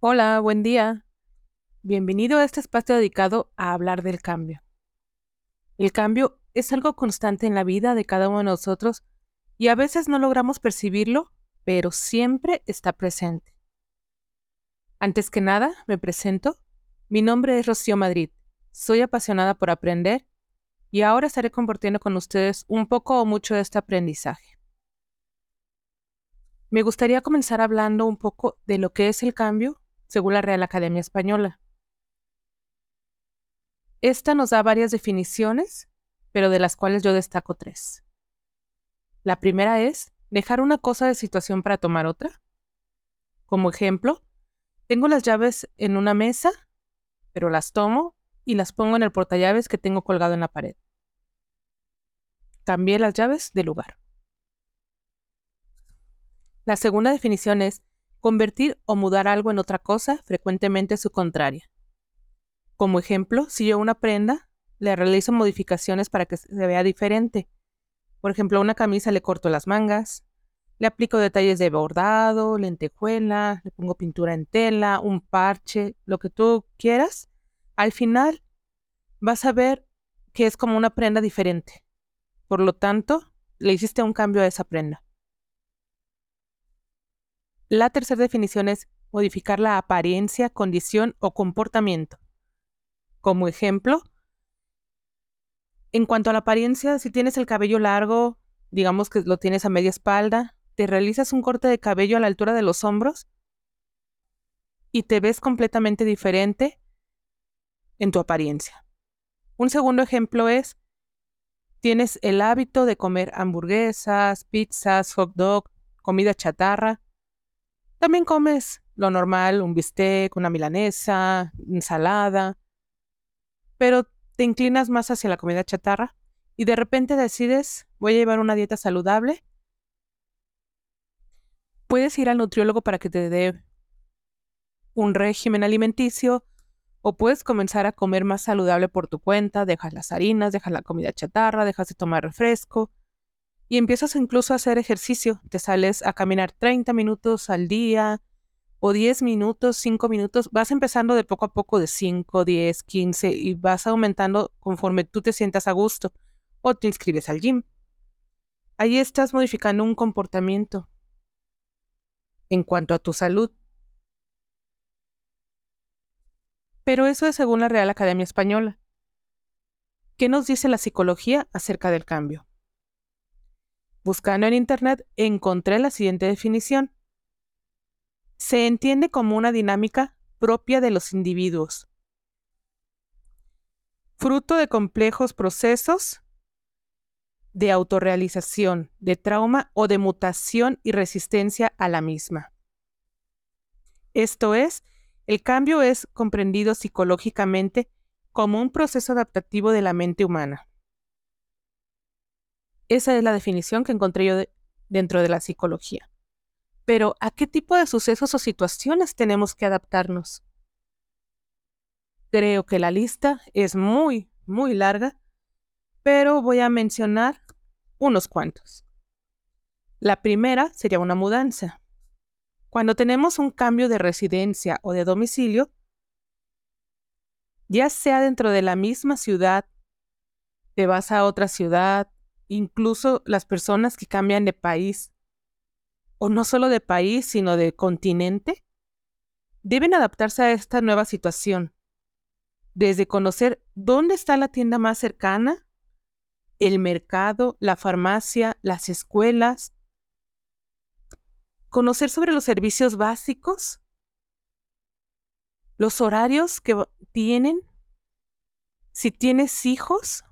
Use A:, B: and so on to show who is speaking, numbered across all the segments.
A: Hola, buen día. Bienvenido a este espacio dedicado a hablar del cambio. El cambio es algo constante en la vida de cada uno de nosotros y a veces no logramos percibirlo, pero siempre está presente. Antes que nada, me presento. Mi nombre es Rocío Madrid. Soy apasionada por aprender y ahora estaré compartiendo con ustedes un poco o mucho de este aprendizaje. Me gustaría comenzar hablando un poco de lo que es el cambio según la Real Academia Española. Esta nos da varias definiciones, pero de las cuales yo destaco tres. La primera es dejar una cosa de situación para tomar otra. Como ejemplo, tengo las llaves en una mesa, pero las tomo y las pongo en el portallaves que tengo colgado en la pared. Cambié las llaves de lugar. La segunda definición es convertir o mudar algo en otra cosa, frecuentemente su contraria. Como ejemplo, si yo una prenda, le realizo modificaciones para que se vea diferente. Por ejemplo, a una camisa le corto las mangas, le aplico detalles de bordado, lentejuela, le pongo pintura en tela, un parche, lo que tú quieras. Al final vas a ver que es como una prenda diferente. Por lo tanto, le hiciste un cambio a esa prenda. La tercera definición es modificar la apariencia, condición o comportamiento. Como ejemplo, en cuanto a la apariencia, si tienes el cabello largo, digamos que lo tienes a media espalda, te realizas un corte de cabello a la altura de los hombros y te ves completamente diferente en tu apariencia. Un segundo ejemplo es, tienes el hábito de comer hamburguesas, pizzas, hot dog, comida chatarra, también comes lo normal, un bistec, una milanesa, ensalada, pero te inclinas más hacia la comida chatarra y de repente decides, voy a llevar una dieta saludable. Puedes ir al nutriólogo para que te dé un régimen alimenticio o puedes comenzar a comer más saludable por tu cuenta, dejas las harinas, dejas la comida chatarra, dejas de tomar refresco, y empiezas incluso a hacer ejercicio. Te sales a caminar 30 minutos al día o 10 minutos, 5 minutos. Vas empezando de poco a poco de 5, 10, 15 y vas aumentando conforme tú te sientas a gusto o te inscribes al gym. Ahí estás modificando un comportamiento en cuanto a tu salud. Pero eso es según la Real Academia Española. ¿Qué nos dice la psicología acerca del cambio? Buscando en Internet encontré la siguiente definición. Se entiende como una dinámica propia de los individuos, fruto de complejos procesos de autorrealización, de trauma o de mutación y resistencia a la misma. Esto es, el cambio es comprendido psicológicamente como un proceso adaptativo de la mente humana. Esa es la definición que encontré yo dentro de la psicología. Pero, ¿a qué tipo de sucesos o situaciones tenemos que adaptarnos? Creo que la lista es muy, muy larga, pero voy a mencionar unos cuantos. La primera sería una mudanza. Cuando tenemos un cambio de residencia o de domicilio, ya sea dentro de la misma ciudad, te vas a otra ciudad, incluso las personas que cambian de país, o no solo de país, sino de continente, deben adaptarse a esta nueva situación, desde conocer dónde está la tienda más cercana, el mercado, la farmacia, las escuelas, conocer sobre los servicios básicos, los horarios que tienen, si tienes hijos,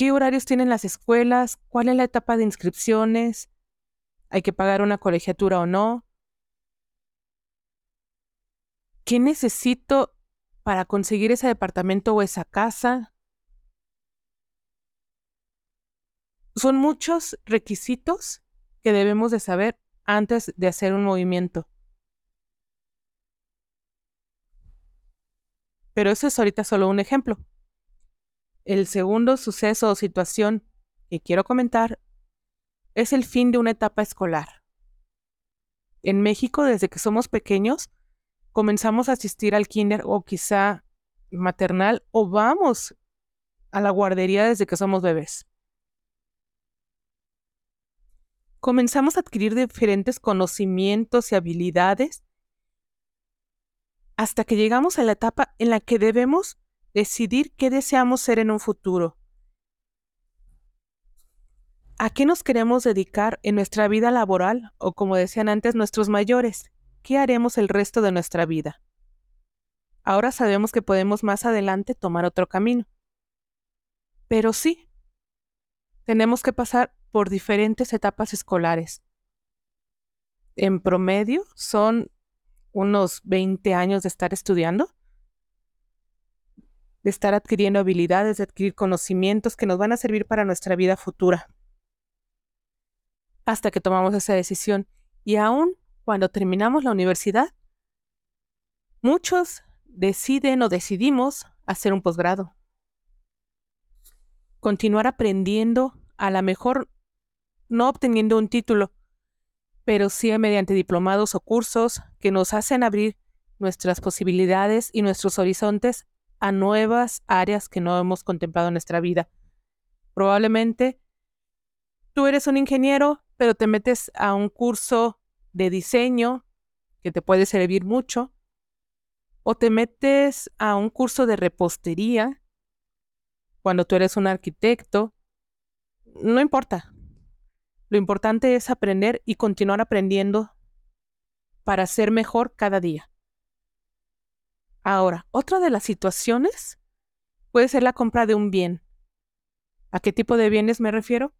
A: ¿Qué horarios tienen las escuelas? ¿Cuál es la etapa de inscripciones? ¿Hay que pagar una colegiatura o no? ¿Qué necesito para conseguir ese departamento o esa casa? Son muchos requisitos que debemos de saber antes de hacer un movimiento. Pero eso es ahorita solo un ejemplo. El segundo suceso o situación que quiero comentar es el fin de una etapa escolar. En México, desde que somos pequeños, comenzamos a asistir al kinder o quizá maternal o vamos a la guardería desde que somos bebés. Comenzamos a adquirir diferentes conocimientos y habilidades hasta que llegamos a la etapa en la que debemos decidir qué deseamos ser en un futuro. ¿A qué nos queremos dedicar en nuestra vida laboral o como decían antes nuestros mayores? ¿Qué haremos el resto de nuestra vida? Ahora sabemos que podemos más adelante tomar otro camino. Pero sí, tenemos que pasar por diferentes etapas escolares. En promedio son unos 20 años de estar estudiando, de estar adquiriendo habilidades, de adquirir conocimientos que nos van a servir para nuestra vida futura. Hasta que tomamos esa decisión. Y aún cuando terminamos la universidad, muchos deciden o decidimos hacer un posgrado. Continuar aprendiendo, a lo mejor no obteniendo un título, pero sí mediante diplomados o cursos que nos hacen abrir nuestras posibilidades y nuestros horizontes a nuevas áreas que no hemos contemplado en nuestra vida. Probablemente tú eres un ingeniero, pero te metes a un curso de diseño que te puede servir mucho, o te metes a un curso de repostería cuando tú eres un arquitecto. No importa, lo importante es aprender y continuar aprendiendo para ser mejor cada día. Ahora, otra de las situaciones puede ser la compra de un bien. ¿A qué tipo de bienes me refiero?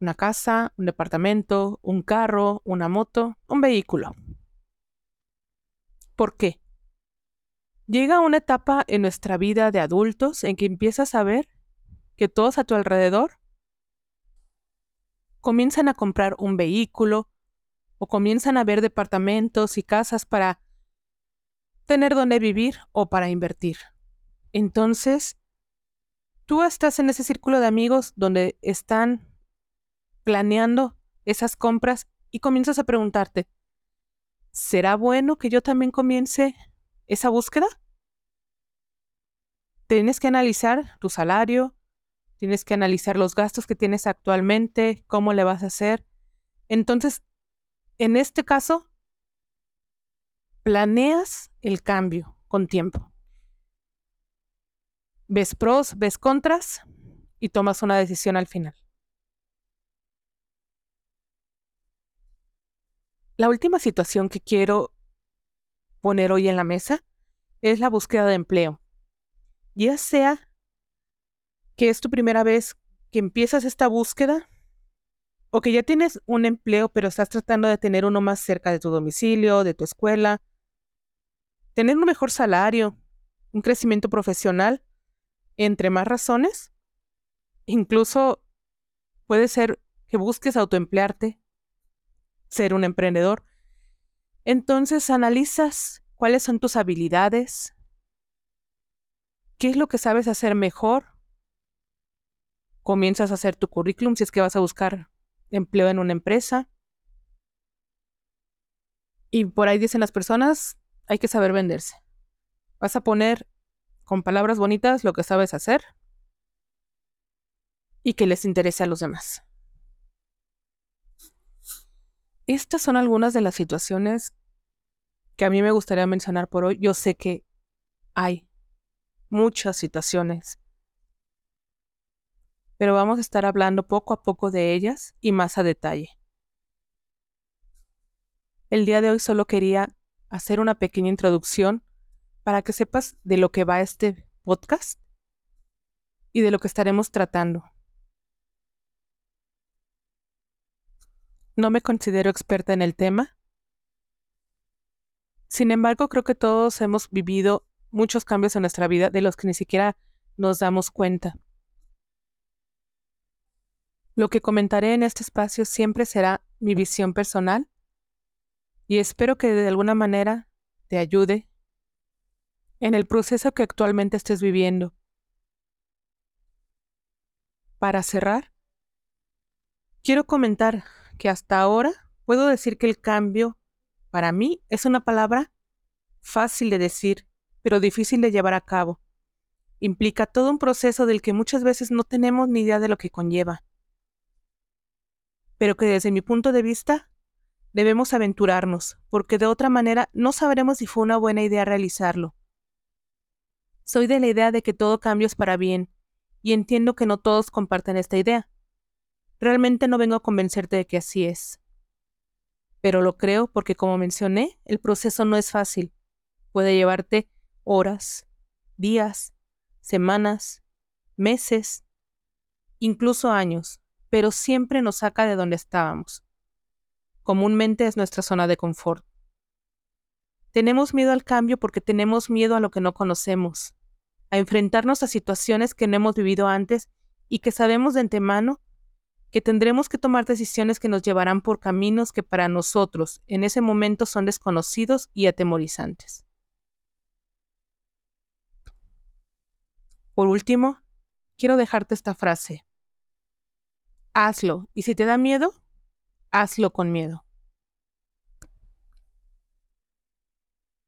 A: Una casa, un departamento, un carro, una moto, un vehículo. ¿Por qué? Llega una etapa en nuestra vida de adultos en que empiezas a ver que todos a tu alrededor comienzan a comprar un vehículo o comienzan a ver departamentos y casas para tener donde vivir o para invertir. Entonces, tú estás en ese círculo de amigos donde están planeando esas compras y comienzas a preguntarte, ¿será bueno que yo también comience esa búsqueda? Tienes que analizar tu salario, tienes que analizar los gastos que tienes actualmente, cómo le vas a hacer. Entonces, en este caso, planeas el cambio con tiempo. Ves pros, ves contras y tomas una decisión al final. La última situación que quiero poner hoy en la mesa es la búsqueda de empleo. Ya sea que es tu primera vez que empiezas esta búsqueda o que ya tienes un empleo pero estás tratando de tener uno más cerca de tu domicilio, de tu escuela, tener un mejor salario, un crecimiento profesional, entre más razones, incluso puede ser que busques autoemplearte, ser un emprendedor. Entonces analizas cuáles son tus habilidades, qué es lo que sabes hacer mejor comienzas a hacer tu currículum si es que vas a buscar empleo en una empresa. Y por ahí dicen las personas, hay que saber venderse. Vas a poner con palabras bonitas lo que sabes hacer y que les interese a los demás. Estas son algunas de las situaciones que a mí me gustaría mencionar por hoy. Yo sé que hay muchas situaciones pero vamos a estar hablando poco a poco de ellas y más a detalle. El día de hoy solo quería hacer una pequeña introducción para que sepas de lo que va este podcast y de lo que estaremos tratando. No me considero experta en el tema. Sin embargo, creo que todos hemos vivido muchos cambios en nuestra vida de los que ni siquiera nos damos cuenta. Lo que comentaré en este espacio siempre será mi visión personal y espero que de alguna manera te ayude en el proceso que actualmente estés viviendo. Para cerrar, quiero comentar que hasta ahora puedo decir que el cambio para mí, es una palabra fácil de decir, pero difícil de llevar a cabo. Implica todo un proceso del que muchas veces no tenemos ni idea de lo que conlleva. Pero que desde mi punto de vista, debemos aventurarnos, porque de otra manera no sabremos si fue una buena idea realizarlo. Soy de la idea de que todo cambio es para bien, y entiendo que no todos comparten esta idea. Realmente no vengo a convencerte de que así es. Pero lo creo porque, como mencioné, el proceso no es fácil. Puede llevarte horas, días, semanas, meses, incluso años, pero siempre nos saca de donde estábamos. Comúnmente es nuestra zona de confort. Tenemos miedo al cambio porque tenemos miedo a lo que no conocemos, a enfrentarnos a situaciones que no hemos vivido antes y que sabemos de antemano que tendremos que tomar decisiones que nos llevarán por caminos que para nosotros en ese momento son desconocidos y atemorizantes. Por último, quiero dejarte esta frase. Hazlo, y si te da miedo, hazlo con miedo.